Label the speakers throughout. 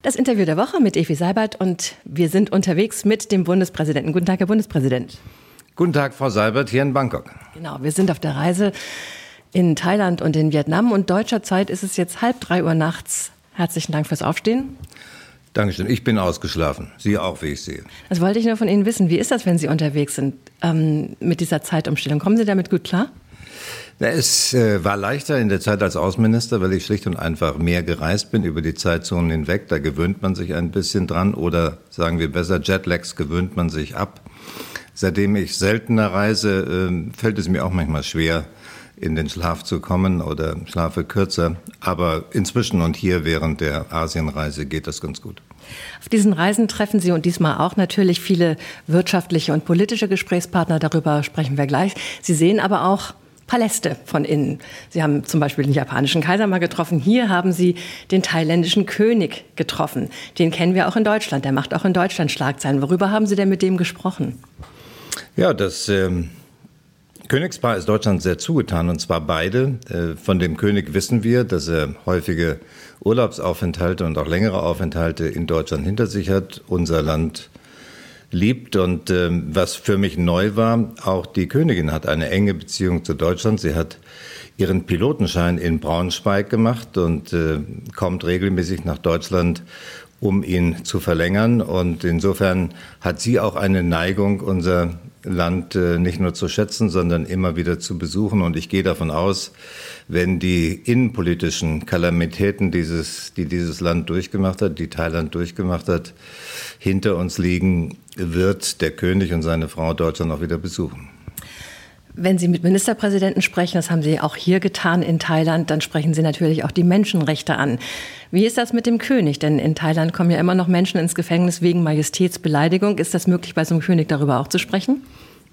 Speaker 1: Das Interview der Woche mit Evi Seibert und wir sind unterwegs mit dem Bundespräsidenten. Guten Tag, Herr Bundespräsident.
Speaker 2: Guten Tag, Frau Seibert, hier in Bangkok.
Speaker 1: Genau, wir sind auf der Reise in Thailand und in Vietnam und deutscher Zeit ist es jetzt halb drei Uhr nachts. Herzlichen Dank fürs Aufstehen.
Speaker 2: Dankeschön. Ich bin ausgeschlafen. Sie auch, wie ich sehe.
Speaker 1: Das wollte ich nur von Ihnen wissen. Wie ist das, wenn Sie unterwegs sind ähm, mit dieser Zeitumstellung? Kommen Sie damit gut klar?
Speaker 2: Es äh, war leichter in der Zeit als Außenminister, weil ich schlicht und einfach mehr gereist bin über die Zeitzonen hinweg. Da gewöhnt man sich ein bisschen dran oder sagen wir besser, Jetlags gewöhnt man sich ab. Seitdem ich seltener reise, äh, fällt es mir auch manchmal schwer, in den Schlaf zu kommen oder schlafe kürzer. Aber inzwischen und hier während der Asienreise geht das ganz gut.
Speaker 1: Auf diesen Reisen treffen Sie und diesmal auch natürlich viele wirtschaftliche und politische Gesprächspartner. Darüber sprechen wir gleich. Sie sehen aber auch Paläste von innen. Sie haben zum Beispiel den japanischen Kaiser mal getroffen. Hier haben Sie den thailändischen König getroffen. Den kennen wir auch in Deutschland. Der macht auch in Deutschland Schlagzeilen. Worüber haben Sie denn mit dem gesprochen?
Speaker 2: Ja, das ähm, Königspaar ist Deutschland sehr zugetan und zwar beide. Äh, von dem König wissen wir, dass er häufige Urlaubsaufenthalte und auch längere Aufenthalte in Deutschland hinter sich hat. Unser Land liebt. Und äh, was für mich neu war, auch die Königin hat eine enge Beziehung zu Deutschland. Sie hat ihren Pilotenschein in Braunschweig gemacht und äh, kommt regelmäßig nach Deutschland, um ihn zu verlängern. Und insofern hat sie auch eine Neigung, unser Land äh, nicht nur zu schätzen, sondern immer wieder zu besuchen. Und ich gehe davon aus, wenn die innenpolitischen Kalamitäten, dieses, die dieses Land durchgemacht hat, die Thailand durchgemacht hat, hinter uns liegen, wird der König und seine Frau Deutschland auch wieder besuchen.
Speaker 1: Wenn Sie mit Ministerpräsidenten sprechen, das haben Sie auch hier getan in Thailand, dann sprechen Sie natürlich auch die Menschenrechte an. Wie ist das mit dem König? Denn in Thailand kommen ja immer noch Menschen ins Gefängnis wegen Majestätsbeleidigung. Ist das möglich, bei so einem König darüber auch zu sprechen?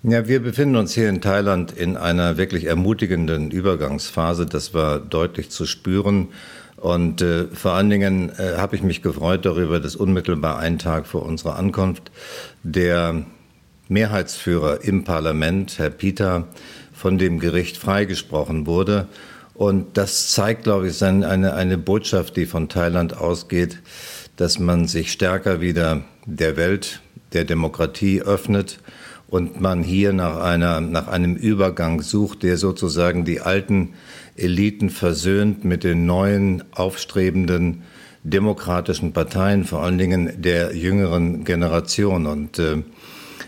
Speaker 2: Ja, wir befinden uns hier in Thailand in einer wirklich ermutigenden Übergangsphase. Das war deutlich zu spüren. Und äh, vor allen Dingen äh, habe ich mich gefreut darüber, dass unmittelbar einen Tag vor unserer Ankunft der Mehrheitsführer im Parlament, Herr Pieter, von dem Gericht freigesprochen wurde. Und das zeigt, glaube ich, eine, eine Botschaft, die von Thailand ausgeht, dass man sich stärker wieder der Welt, der Demokratie öffnet und man hier nach, einer, nach einem Übergang sucht, der sozusagen die alten Eliten versöhnt mit den neuen, aufstrebenden demokratischen Parteien, vor allen Dingen der jüngeren Generation. Und äh,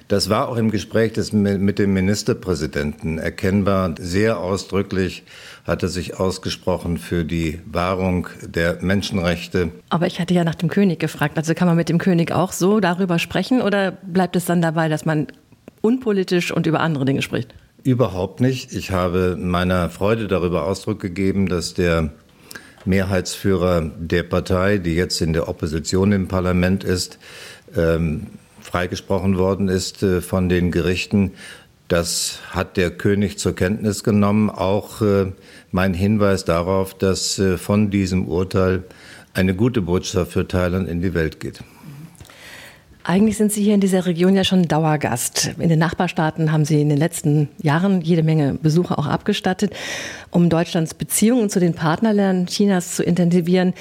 Speaker 2: das war auch im Gespräch des, mit dem Ministerpräsidenten erkennbar. Sehr ausdrücklich hat er sich ausgesprochen für die Wahrung der Menschenrechte.
Speaker 1: Aber ich hatte ja nach dem König gefragt. Also kann man mit dem König auch so darüber sprechen oder bleibt es dann dabei, dass man unpolitisch und über andere Dinge spricht?
Speaker 2: Überhaupt nicht. Ich habe meiner Freude darüber Ausdruck gegeben, dass der Mehrheitsführer der Partei, die jetzt in der Opposition im Parlament ist, ähm, freigesprochen worden ist äh, von den Gerichten. Das hat der König zur Kenntnis genommen. Auch äh, mein Hinweis darauf, dass äh, von diesem Urteil eine gute Botschaft für Thailand in die Welt geht.
Speaker 1: Eigentlich sind Sie hier in dieser Region ja schon Dauergast. In den Nachbarstaaten haben Sie in den letzten Jahren jede Menge Besuche auch abgestattet, um Deutschlands Beziehungen zu den Partnerländern Chinas zu intensivieren.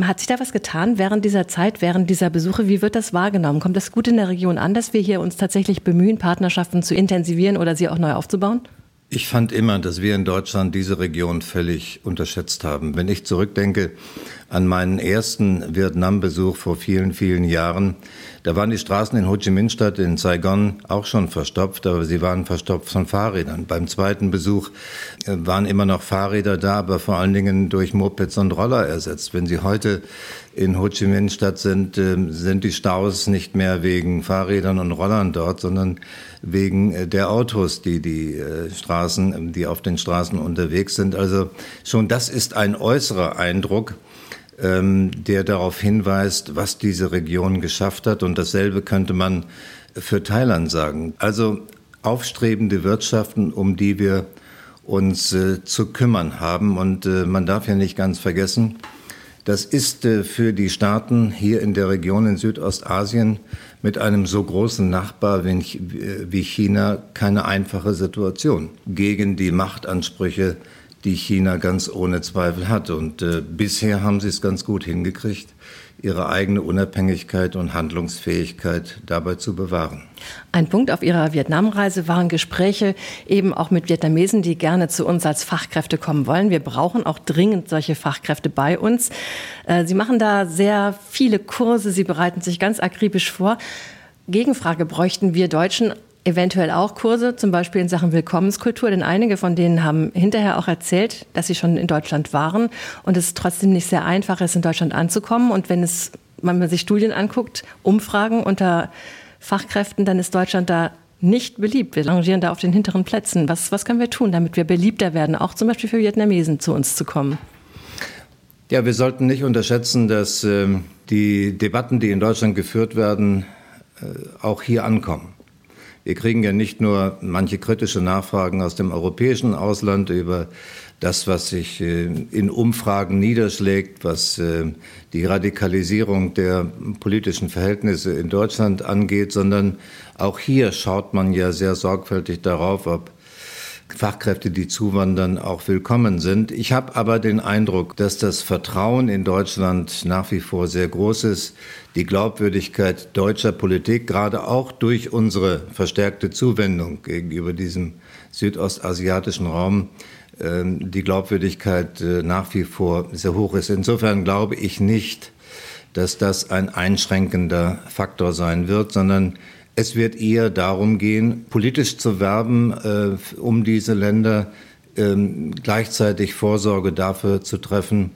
Speaker 1: Hat sich da was getan während dieser Zeit, während dieser Besuche? Wie wird das wahrgenommen? Kommt das gut in der Region an, dass wir hier uns tatsächlich bemühen, Partnerschaften zu intensivieren oder sie auch neu aufzubauen?
Speaker 2: Ich fand immer, dass wir in Deutschland diese Region völlig unterschätzt haben. Wenn ich zurückdenke an meinen ersten Vietnam-Besuch vor vielen, vielen Jahren, da waren die Straßen in Ho Chi Minh-Stadt in Saigon auch schon verstopft, aber sie waren verstopft von Fahrrädern. Beim zweiten Besuch äh, waren immer noch Fahrräder da, aber vor allen Dingen durch Mopeds und Roller ersetzt. Wenn Sie heute in Ho Chi Minh-Stadt sind, ähm, sind die Staus nicht mehr wegen Fahrrädern und Rollern dort, sondern wegen äh, der Autos, die die äh, Straßen, die auf den Straßen unterwegs sind. Also schon das ist ein äußerer Eindruck, ähm, der darauf hinweist, was diese Region geschafft hat. Und dasselbe könnte man für Thailand sagen. Also aufstrebende Wirtschaften, um die wir uns äh, zu kümmern haben. Und man darf ja nicht ganz vergessen, das ist für die Staaten hier in der Region in Südostasien mit einem so großen Nachbar wie China keine einfache Situation gegen die Machtansprüche, die China ganz ohne Zweifel hat. Und äh, bisher haben sie es ganz gut hingekriegt, ihre eigene Unabhängigkeit und Handlungsfähigkeit dabei zu bewahren.
Speaker 1: Ein Punkt auf Ihrer Vietnamreise waren Gespräche eben auch mit Vietnamesen, die gerne zu uns als Fachkräfte kommen wollen. Wir brauchen auch dringend solche Fachkräfte bei uns. Äh, Sie machen da sehr viele Kurse, Sie bereiten sich ganz akribisch vor. Gegenfrage, bräuchten wir Deutschen eventuell auch Kurse, zum Beispiel in Sachen Willkommenskultur, denn einige von denen haben hinterher auch erzählt, dass sie schon in Deutschland waren und es trotzdem nicht sehr einfach ist, in Deutschland anzukommen. Und wenn es, wenn man sich Studien anguckt, Umfragen unter Fachkräften, dann ist Deutschland da nicht beliebt. Wir rangieren da auf den hinteren Plätzen. Was, was können wir tun, damit wir beliebter werden, auch zum Beispiel für Vietnamesen zu uns zu kommen?
Speaker 2: Ja, wir sollten nicht unterschätzen, dass äh, die Debatten, die in Deutschland geführt werden, äh, auch hier ankommen. Wir kriegen ja nicht nur manche kritische Nachfragen aus dem europäischen Ausland über das, was sich äh, in Umfragen niederschlägt, was äh, die Radikalisierung der politischen Verhältnisse in Deutschland angeht, sondern auch hier schaut man ja sehr sorgfältig darauf, ob Fachkräfte, die zuwandern, auch willkommen sind. Ich habe aber den Eindruck, dass das Vertrauen in Deutschland nach wie vor sehr groß ist. Die Glaubwürdigkeit deutscher Politik, gerade auch durch unsere verstärkte Zuwendung gegenüber diesem südostasiatischen Raum, ähm, die Glaubwürdigkeit äh, nach wie vor sehr hoch ist. Insofern glaube ich nicht, dass das ein einschränkender Faktor sein wird, sondern es wird eher darum gehen, politisch zu werben, äh, um diese Länder äh, gleichzeitig Vorsorge dafür zu treffen,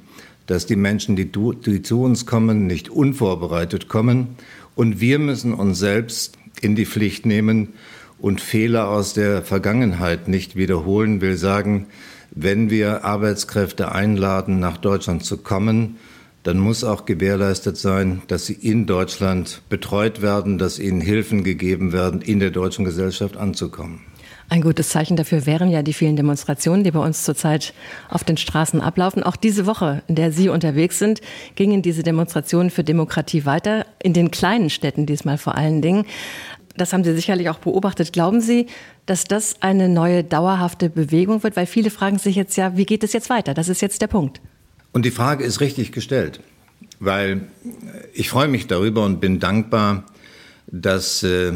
Speaker 2: dass die Menschen, die, du, die zu uns kommen, nicht unvorbereitet kommen. Und wir müssen uns selbst in die Pflicht nehmen und Fehler aus der Vergangenheit nicht wiederholen. Will sagen, wenn wir Arbeitskräfte einladen, nach Deutschland zu kommen, dann muss auch gewährleistet sein, dass sie in Deutschland betreut werden, dass ihnen Hilfen gegeben werden, in der deutschen Gesellschaft anzukommen.
Speaker 1: Ein gutes Zeichen dafür wären ja die vielen Demonstrationen, die bei uns zurzeit auf den Straßen ablaufen. Auch diese Woche, in der Sie unterwegs sind, gingen diese Demonstrationen für Demokratie weiter, in den kleinen Städten diesmal vor allen Dingen. Das haben Sie sicherlich auch beobachtet. Glauben Sie, dass das eine neue dauerhafte Bewegung wird? Weil viele fragen sich jetzt ja, wie geht es jetzt weiter? Das ist jetzt der Punkt.
Speaker 2: Und die Frage ist richtig gestellt, weil ich freue mich darüber und bin dankbar, dass äh,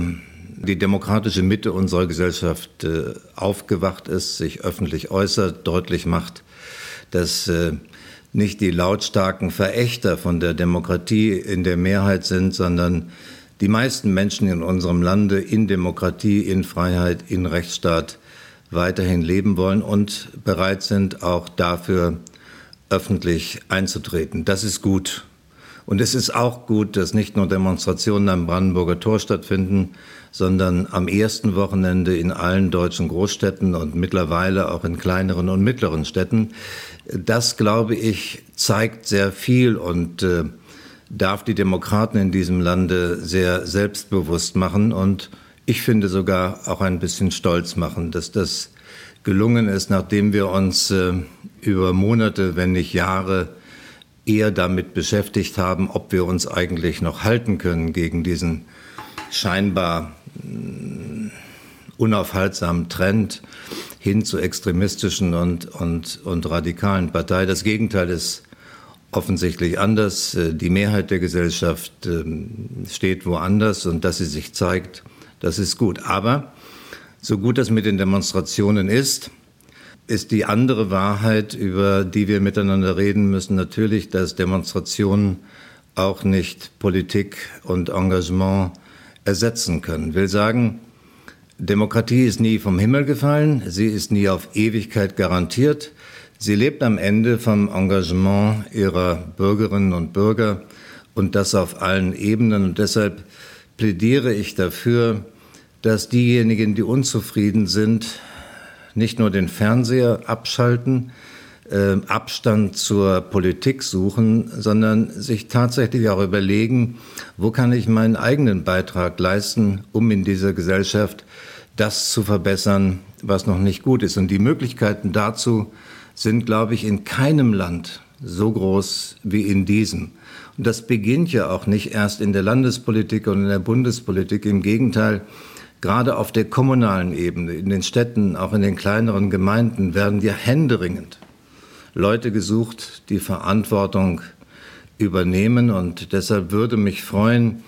Speaker 2: die demokratische Mitte unserer Gesellschaft äh, aufgewacht ist, sich öffentlich äußert, deutlich macht, dass äh, nicht die lautstarken Verächter von der Demokratie in der Mehrheit sind, sondern die meisten Menschen in unserem Lande in Demokratie, in Freiheit, in Rechtsstaat weiterhin leben wollen und bereit sind, auch dafür öffentlich einzutreten. Das ist gut. Und es ist auch gut, dass nicht nur Demonstrationen am Brandenburger Tor stattfinden, sondern am ersten Wochenende in allen deutschen Großstädten und mittlerweile auch in kleineren und mittleren Städten. Das, glaube ich, zeigt sehr viel und äh, darf die Demokraten in diesem Lande sehr selbstbewusst machen und ich finde sogar auch ein bisschen stolz machen, dass das gelungen ist, nachdem wir uns äh, über Monate, wenn nicht Jahre, eher damit beschäftigt haben, ob wir uns eigentlich noch halten können gegen diesen scheinbar äh, unaufhaltsamen Trend hin zu extremistischen und, und, und radikalen Parteien. Das Gegenteil ist offensichtlich anders. Äh, die Mehrheit der Gesellschaft ähm, steht woanders und dass sie sich zeigt, das ist gut. Aber so gut das mit den Demonstrationen ist, ist die andere Wahrheit, über die wir miteinander reden müssen, natürlich, dass Demonstrationen auch nicht Politik und Engagement ersetzen können. Will sagen, Demokratie ist nie vom Himmel gefallen, sie ist nie auf Ewigkeit garantiert. Sie lebt am Ende vom Engagement ihrer Bürgerinnen und Bürger und das auf allen Ebenen. Und deshalb plädiere ich dafür, dass diejenigen, die unzufrieden sind, nicht nur den Fernseher abschalten, äh, Abstand zur Politik suchen, sondern sich tatsächlich auch überlegen, wo kann ich meinen eigenen Beitrag leisten, um in dieser Gesellschaft das zu verbessern, was noch nicht gut ist. Und die Möglichkeiten dazu sind, glaube ich, in keinem Land so groß wie in diesem. Und das beginnt ja auch nicht erst in der Landespolitik und in der Bundespolitik. Im Gegenteil, Gerade auf der kommunalen Ebene, in den Städten, auch in den kleineren Gemeinden werden ja händeringend Leute gesucht, die Verantwortung übernehmen. Und deshalb würde mich freuen,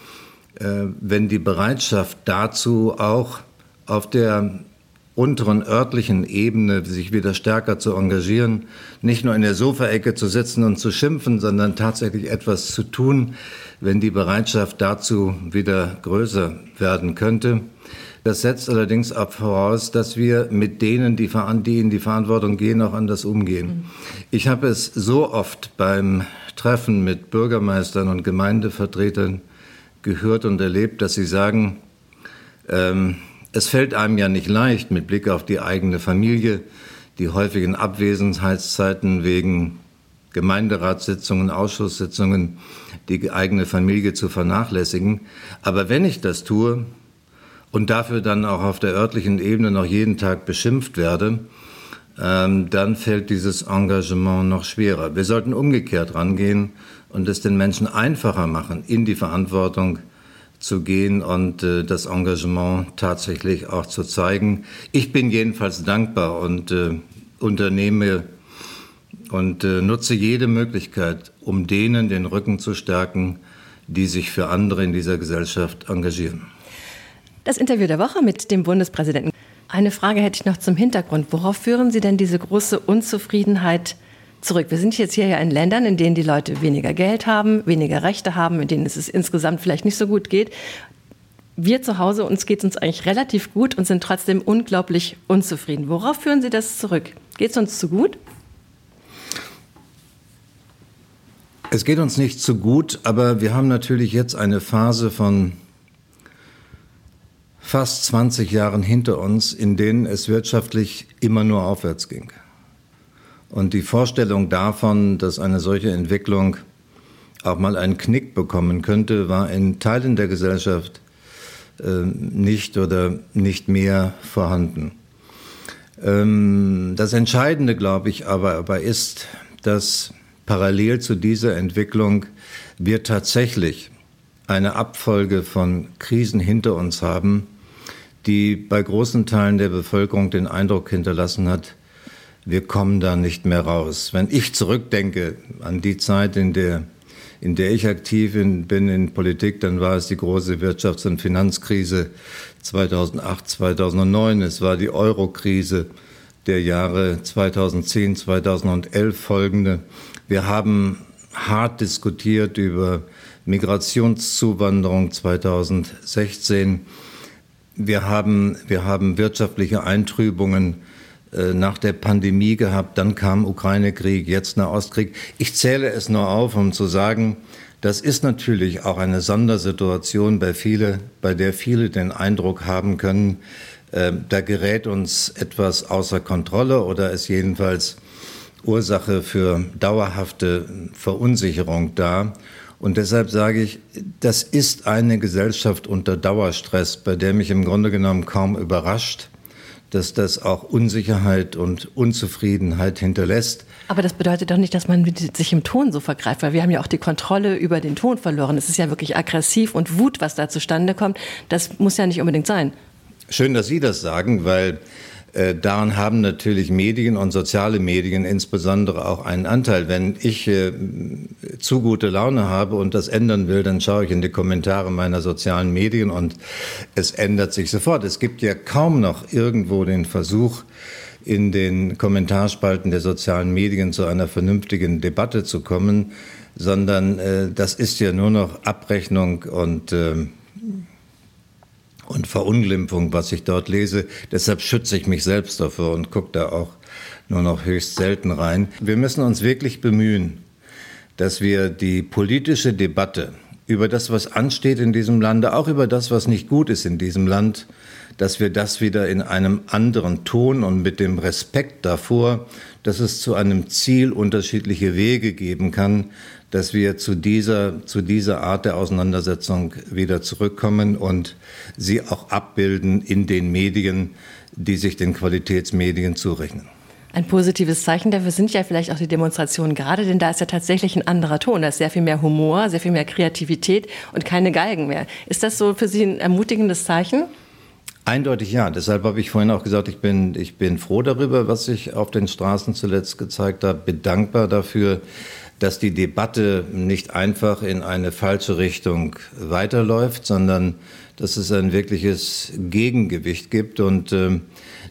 Speaker 2: äh, wenn die Bereitschaft dazu auch auf der unteren örtlichen Ebene sich wieder stärker zu engagieren, nicht nur in der Sofaecke zu sitzen und zu schimpfen, sondern tatsächlich etwas zu tun, wenn die Bereitschaft dazu wieder größer werden könnte. Das setzt allerdings auch voraus, dass wir mit denen, die, die in die Verantwortung gehen, auch anders umgehen. Mhm. Ich habe es so oft beim Treffen mit Bürgermeistern und Gemeindevertretern gehört und erlebt, dass sie sagen, ähm, es fällt einem ja nicht leicht mit Blick auf die eigene Familie, die häufigen Abwesenheitszeiten wegen Gemeinderatssitzungen, Ausschusssitzungen, die eigene Familie zu vernachlässigen. Aber wenn ich das tue und dafür dann auch auf der örtlichen Ebene noch jeden Tag beschimpft werde, ähm, dann fällt dieses Engagement noch schwerer. Wir sollten umgekehrt rangehen und es den Menschen einfacher machen, in die Verantwortung zu gehen und äh, das Engagement tatsächlich auch zu zeigen. Ich bin jedenfalls dankbar und äh, unternehme und äh, nutze jede Möglichkeit, um denen den Rücken zu stärken, die sich für andere in dieser Gesellschaft engagieren.
Speaker 1: Das Interview der Woche mit dem Bundespräsidenten. Eine Frage hätte ich noch zum Hintergrund. Worauf führen Sie denn diese große Unzufriedenheit zurück. Wir sind jetzt hier ja in Ländern, in denen die Leute weniger Geld haben, weniger Rechte haben, in denen es insgesamt vielleicht nicht so gut geht. Wir zu Hause, uns geht es uns eigentlich relativ gut und sind trotzdem unglaublich unzufrieden. Worauf führen Sie das zurück? Geht es uns zu gut?
Speaker 2: Es geht uns nicht zu gut, aber wir haben natürlich jetzt eine Phase von fast 20 Jahren hinter uns, in denen es wirtschaftlich immer nur aufwärts ging. Und die Vorstellung davon, dass eine solche Entwicklung auch mal einen Knick bekommen könnte, war in Teilen der Gesellschaft äh, nicht oder nicht mehr vorhanden. Ähm, das Entscheidende, glaube ich, aber, aber ist, dass parallel zu dieser Entwicklung wir tatsächlich eine Abfolge von Krisen hinter uns haben, die bei großen Teilen der Bevölkerung den Eindruck hinterlassen hat, wir kommen da nicht mehr raus. Wenn ich zurückdenke an die Zeit, in der, in der ich aktiv in, bin in Politik, dann war es die große Wirtschafts- und Finanzkrise 2008, 2009. Es war die Eurokrise der Jahre 2010, 2011 folgende. Wir haben hart diskutiert über Migrationszuwanderung 2016. Wir haben, wir haben wirtschaftliche Eintrübungen nach der Pandemie gehabt, dann kam Ukraine-Krieg, jetzt Nahostkrieg. Ich zähle es nur auf, um zu sagen, das ist natürlich auch eine Sondersituation, bei, viele, bei der viele den Eindruck haben können, äh, da gerät uns etwas außer Kontrolle oder ist jedenfalls Ursache für dauerhafte Verunsicherung da. Und deshalb sage ich, das ist eine Gesellschaft unter Dauerstress, bei der mich im Grunde genommen kaum überrascht, dass das auch Unsicherheit und Unzufriedenheit hinterlässt.
Speaker 1: Aber das bedeutet doch nicht, dass man sich im Ton so vergreift, weil wir haben ja auch die Kontrolle über den Ton verloren. Es ist ja wirklich aggressiv und Wut, was da zustande kommt. Das muss ja nicht unbedingt sein.
Speaker 2: Schön, dass Sie das sagen, weil äh, daran haben natürlich Medien und soziale Medien insbesondere auch einen Anteil. Wenn ich äh, zu gute Laune habe und das ändern will, dann schaue ich in die Kommentare meiner sozialen Medien und es ändert sich sofort. Es gibt ja kaum noch irgendwo den Versuch, in den Kommentarspalten der sozialen Medien zu einer vernünftigen Debatte zu kommen, sondern äh, das ist ja nur noch Abrechnung und äh, und Verunglimpfung, was ich dort lese. Deshalb schütze ich mich selbst davor und gucke da auch nur noch höchst selten rein. Wir müssen uns wirklich bemühen, dass wir die politische Debatte über das, was ansteht in diesem Lande, auch über das, was nicht gut ist in diesem Land, dass wir das wieder in einem anderen Ton und mit dem Respekt davor, dass es zu einem Ziel unterschiedliche Wege geben kann, dass wir zu dieser, zu dieser Art der Auseinandersetzung wieder zurückkommen und sie auch abbilden in den Medien, die sich den Qualitätsmedien zurechnen.
Speaker 1: Ein positives Zeichen dafür sind ja vielleicht auch die Demonstrationen gerade, denn da ist ja tatsächlich ein anderer Ton. Da ist sehr viel mehr Humor, sehr viel mehr Kreativität und keine Geigen mehr. Ist das so für Sie ein ermutigendes Zeichen?
Speaker 2: Eindeutig ja. Deshalb habe ich vorhin auch gesagt, ich bin, ich bin froh darüber, was sich auf den Straßen zuletzt gezeigt hat, bedankbar dafür, dass die Debatte nicht einfach in eine falsche Richtung weiterläuft, sondern dass es ein wirkliches Gegengewicht gibt. Und äh,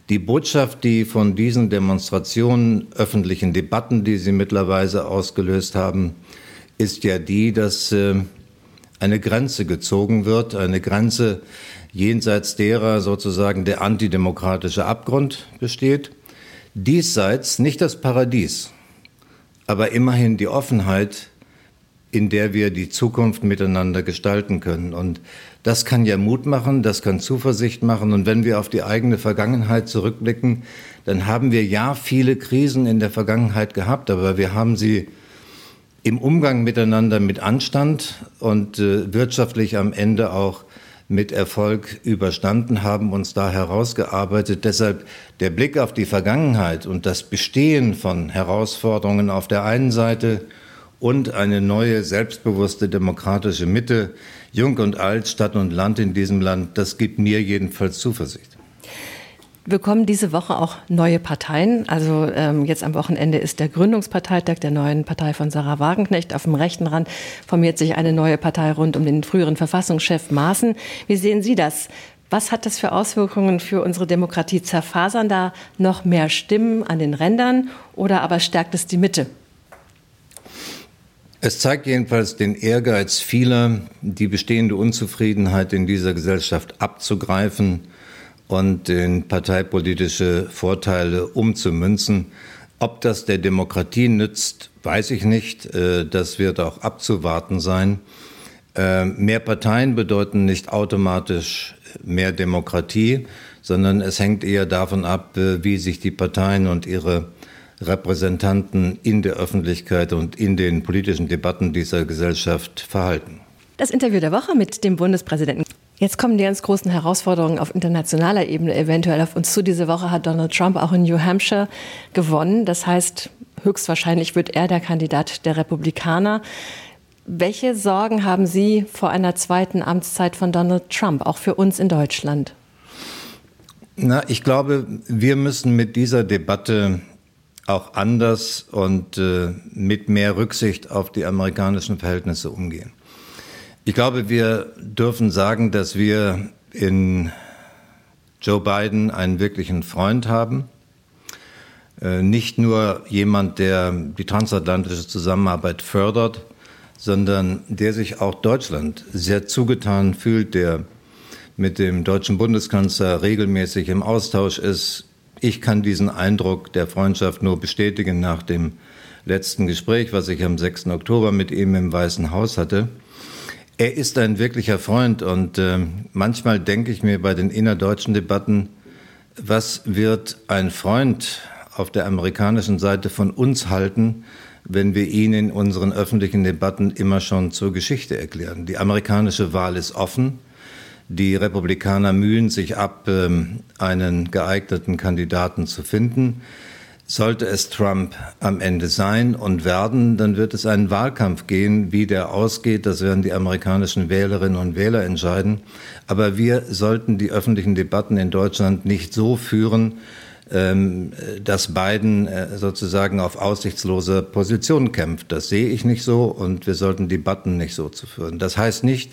Speaker 2: die Botschaft, die von diesen Demonstrationen, öffentlichen Debatten, die sie mittlerweile ausgelöst haben, ist ja die, dass äh, eine Grenze gezogen wird, eine Grenze, jenseits derer sozusagen der antidemokratische Abgrund besteht, diesseits nicht das Paradies, aber immerhin die Offenheit, in der wir die Zukunft miteinander gestalten können. Und das kann ja Mut machen, das kann Zuversicht machen. Und wenn wir auf die eigene Vergangenheit zurückblicken, dann haben wir ja viele Krisen in der Vergangenheit gehabt, aber wir haben sie im Umgang miteinander mit Anstand und äh, wirtschaftlich am Ende auch mit Erfolg überstanden, haben uns da herausgearbeitet. Deshalb der Blick auf die Vergangenheit und das Bestehen von Herausforderungen auf der einen Seite und eine neue, selbstbewusste demokratische Mitte, Jung und Alt, Stadt und Land in diesem Land, das gibt mir jedenfalls Zuversicht.
Speaker 1: Wir bekommen diese Woche auch neue Parteien. Also ähm, jetzt am Wochenende ist der Gründungsparteitag der neuen Partei von Sarah Wagenknecht. Auf dem rechten Rand formiert sich eine neue Partei rund um den früheren Verfassungschef Maaßen. Wie sehen Sie das? Was hat das für Auswirkungen für unsere Demokratie? Zerfasern da noch mehr Stimmen an den Rändern oder aber stärkt es die Mitte?
Speaker 2: Es zeigt jedenfalls den Ehrgeiz vieler, die bestehende Unzufriedenheit in dieser Gesellschaft abzugreifen und in parteipolitische Vorteile umzumünzen. Ob das der Demokratie nützt, weiß ich nicht. Äh, das wird auch abzuwarten sein. Äh, mehr Parteien bedeuten nicht automatisch mehr Demokratie, sondern es hängt eher davon ab, äh, wie sich die Parteien und ihre Repräsentanten in der Öffentlichkeit und in den politischen Debatten dieser Gesellschaft verhalten.
Speaker 1: Das Interview der Woche mit dem Bundespräsidenten. Jetzt kommen die ganz großen Herausforderungen auf internationaler Ebene eventuell auf uns zu. Diese Woche hat Donald Trump auch in New Hampshire gewonnen. Das heißt, höchstwahrscheinlich wird er der Kandidat der Republikaner. Welche Sorgen haben Sie vor einer zweiten Amtszeit von Donald Trump, auch für uns in Deutschland?
Speaker 2: Na, ich glaube, wir müssen mit dieser Debatte auch anders und äh, mit mehr Rücksicht auf die amerikanischen Verhältnisse umgehen. Ich glaube, wir dürfen sagen, dass wir in Joe Biden einen wirklichen Freund haben. Äh, nicht nur jemand, der die transatlantische Zusammenarbeit fördert, sondern der sich auch Deutschland sehr zugetan fühlt, der mit dem deutschen Bundeskanzler regelmäßig im Austausch ist. Ich kann diesen Eindruck der Freundschaft nur bestätigen nach dem letzten Gespräch, was ich am 6. Oktober mit ihm im Weißen Haus hatte. Er ist ein wirklicher Freund und äh, manchmal denke ich mir bei den innerdeutschen Debatten, was wird ein Freund auf der amerikanischen Seite von uns halten, wenn wir ihn in unseren öffentlichen Debatten immer schon zur Geschichte erklären. Die amerikanische Wahl ist offen. Die Republikaner mühen sich ab, ähm, einen geeigneten Kandidaten zu finden. Sollte es Trump am Ende sein und werden, dann wird es einen Wahlkampf gehen. Wie der ausgeht, das werden die amerikanischen Wählerinnen und Wähler entscheiden. Aber wir sollten die öffentlichen Debatten in Deutschland nicht so führen, ähm, dass Biden äh, sozusagen auf aussichtslose Position kämpft. Das sehe ich nicht so und wir sollten Debatten nicht so zu führen. Das heißt nicht,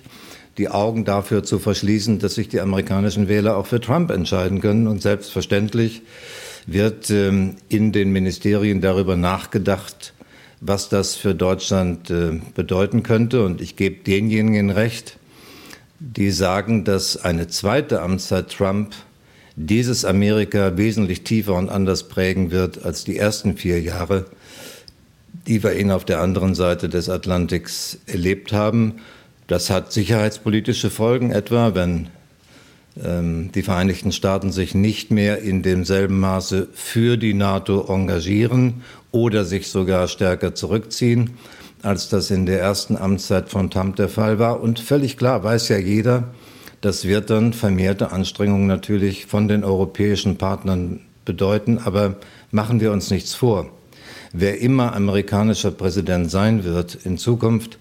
Speaker 2: die Augen dafür zu verschließen, dass sich die amerikanischen Wähler auch für Trump entscheiden können. Und selbstverständlich wird ähm, in den Ministerien darüber nachgedacht, was das für Deutschland äh, bedeuten könnte. Und ich gebe denjenigen recht, die sagen, dass eine zweite Amtszeit Trump dieses Amerika wesentlich tiefer und anders prägen wird als die ersten vier Jahre, die wir ihn auf der anderen Seite des Atlantiks erlebt haben. Das hat sicherheitspolitische Folgen, etwa wenn die Vereinigten Staaten sich nicht mehr in demselben Maße für die NATO engagieren oder sich sogar stärker zurückziehen, als das in der ersten Amtszeit von Trump der Fall war. Und völlig klar weiß ja jeder, das wird dann vermehrte Anstrengungen natürlich von den europäischen Partnern bedeuten. Aber machen wir uns nichts vor. Wer immer amerikanischer Präsident sein wird in Zukunft,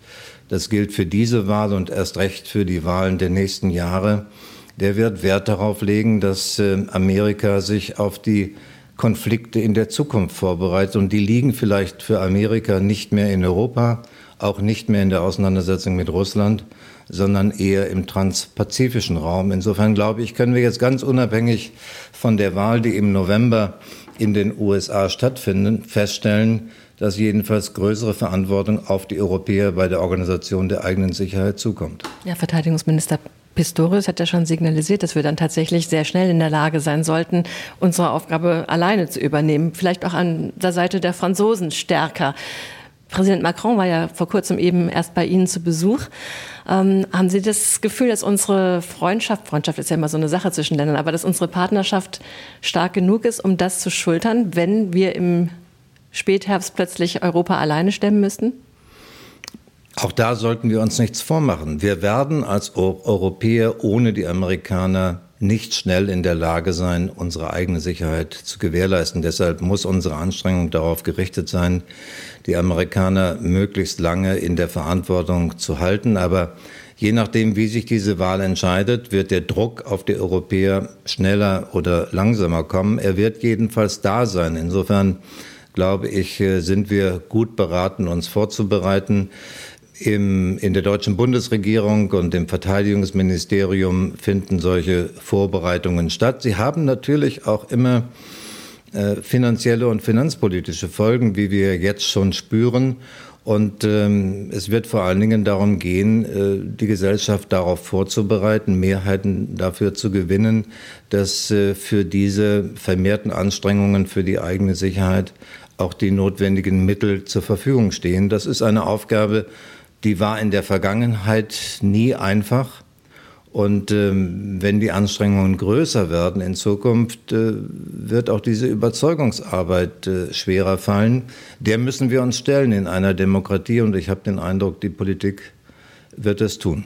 Speaker 2: das gilt für diese Wahl und erst recht für die Wahlen der nächsten Jahre, der wird Wert darauf legen, dass äh, Amerika sich auf die Konflikte in der Zukunft vorbereitet. Und die liegen vielleicht für Amerika nicht mehr in Europa, auch nicht mehr in der Auseinandersetzung mit Russland, sondern eher im transpazifischen Raum. Insofern glaube ich, können wir jetzt ganz unabhängig von der Wahl, die im November in den USA stattfinden, feststellen, dass jedenfalls größere Verantwortung auf die Europäer bei der Organisation der eigenen Sicherheit zukommt.
Speaker 1: Ja, Verteidigungsminister Pistorius hat ja schon signalisiert, dass wir dann tatsächlich sehr schnell in der Lage sein sollten, unsere Aufgabe alleine zu übernehmen. Vielleicht auch an der Seite der Franzosen stärker. Präsident Macron war ja vor kurzem eben erst bei Ihnen zu Besuch. Ähm, haben Sie das Gefühl, dass unsere Freundschaft, Freundschaft ist ja immer so eine Sache zwischen Ländern, aber dass unsere Partnerschaft stark genug ist, um das zu schultern, wenn wir im Spätherbst plötzlich Europa alleine stemmen müssten?
Speaker 2: Auch da sollten wir uns nichts vormachen. Wir werden als Europäer ohne die Amerikaner nicht schnell in der Lage sein, unsere eigene Sicherheit zu gewährleisten. Deshalb muss unsere Anstrengung darauf gerichtet sein, die Amerikaner möglichst lange in der Verantwortung zu halten. Aber je nachdem, wie sich diese Wahl entscheidet, wird der Druck auf die Europäer schneller oder langsamer kommen. Er wird jedenfalls da sein. Insofern glaube ich, äh, sind wir gut beraten, uns vorzubereiten. Im, in der deutschen Bundesregierung und im Verteidigungsministerium finden solche Vorbereitungen statt. Sie haben natürlich auch immer äh, finanzielle und finanzpolitische Folgen, wie wir jetzt schon spüren. Und ähm, es wird vor allen Dingen darum gehen, äh, die Gesellschaft darauf vorzubereiten, Mehrheiten dafür zu gewinnen, dass äh, für diese vermehrten Anstrengungen für die eigene Sicherheit auch die notwendigen Mittel zur Verfügung stehen. Das ist eine Aufgabe, die war in der Vergangenheit nie einfach. Und ähm, wenn die Anstrengungen größer werden in Zukunft, äh, wird auch diese Überzeugungsarbeit äh, schwerer fallen. Der müssen wir uns stellen in einer Demokratie. Und ich habe den Eindruck, die Politik wird es tun.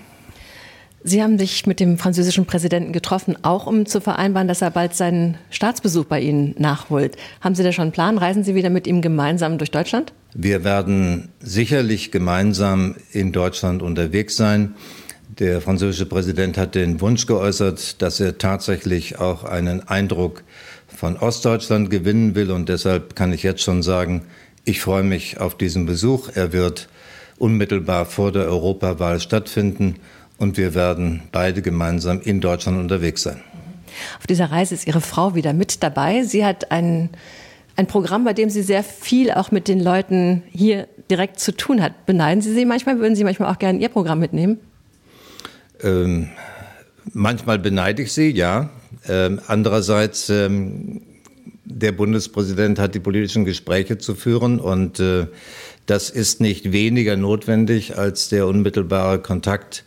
Speaker 1: Sie haben sich mit dem französischen Präsidenten getroffen, auch um zu vereinbaren, dass er bald seinen Staatsbesuch bei Ihnen nachholt. Haben Sie da schon einen Plan? Reisen Sie wieder mit ihm gemeinsam durch Deutschland?
Speaker 2: Wir werden sicherlich gemeinsam in Deutschland unterwegs sein. Der französische Präsident hat den Wunsch geäußert, dass er tatsächlich auch einen Eindruck von Ostdeutschland gewinnen will. Und deshalb kann ich jetzt schon sagen, ich freue mich auf diesen Besuch. Er wird unmittelbar vor der Europawahl stattfinden und wir werden beide gemeinsam in Deutschland unterwegs sein.
Speaker 1: Auf dieser Reise ist Ihre Frau wieder mit dabei. Sie hat einen ein Programm, bei dem Sie sehr viel auch mit den Leuten hier direkt zu tun hat. Beneiden Sie sie manchmal? Würden Sie manchmal auch gerne Ihr Programm mitnehmen?
Speaker 2: Ähm, manchmal beneide ich sie, ja. Ähm, andererseits, ähm, der Bundespräsident hat die politischen Gespräche zu führen und äh, das ist nicht weniger notwendig als der unmittelbare Kontakt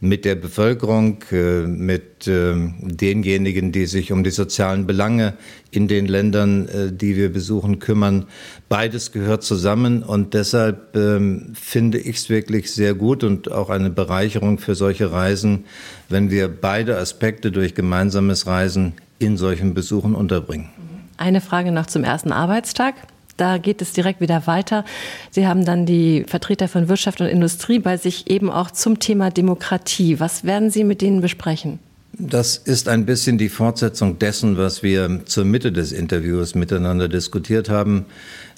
Speaker 2: mit der Bevölkerung, äh, mit ähm, denjenigen, die sich um die sozialen Belange in den Ländern, äh, die wir besuchen, kümmern. Beides gehört zusammen und deshalb ähm, finde ich es wirklich sehr gut und auch eine Bereicherung für solche Reisen, wenn wir beide Aspekte durch gemeinsames Reisen in solchen Besuchen unterbringen.
Speaker 1: Eine Frage noch zum ersten Arbeitstag. Da geht es direkt wieder weiter. Sie haben dann die Vertreter von Wirtschaft und Industrie bei sich eben auch zum Thema Demokratie. Was werden Sie mit denen besprechen?
Speaker 2: Das ist ein bisschen die Fortsetzung dessen, was wir zur Mitte des Interviews miteinander diskutiert haben.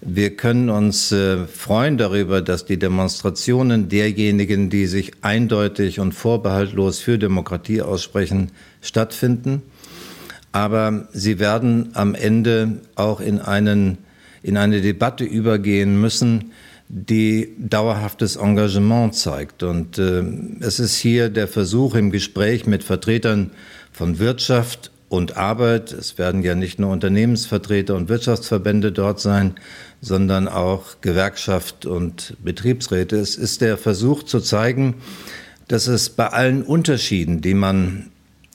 Speaker 2: Wir können uns äh, freuen darüber, dass die Demonstrationen derjenigen, die sich eindeutig und vorbehaltlos für Demokratie aussprechen, stattfinden. Aber sie werden am Ende auch in einen in eine Debatte übergehen müssen, die dauerhaftes Engagement zeigt. Und äh, es ist hier der Versuch im Gespräch mit Vertretern von Wirtschaft und Arbeit, es werden ja nicht nur Unternehmensvertreter und Wirtschaftsverbände dort sein, sondern auch Gewerkschaft und Betriebsräte. Es ist der Versuch zu zeigen, dass es bei allen Unterschieden, die man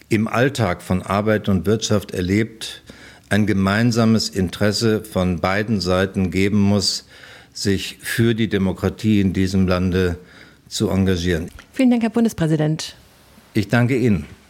Speaker 2: im Alltag von Arbeit und Wirtschaft erlebt, ein gemeinsames Interesse von beiden Seiten geben muss, sich für die Demokratie in diesem Lande zu engagieren.
Speaker 1: Vielen Dank, Herr Bundespräsident.
Speaker 2: Ich danke Ihnen.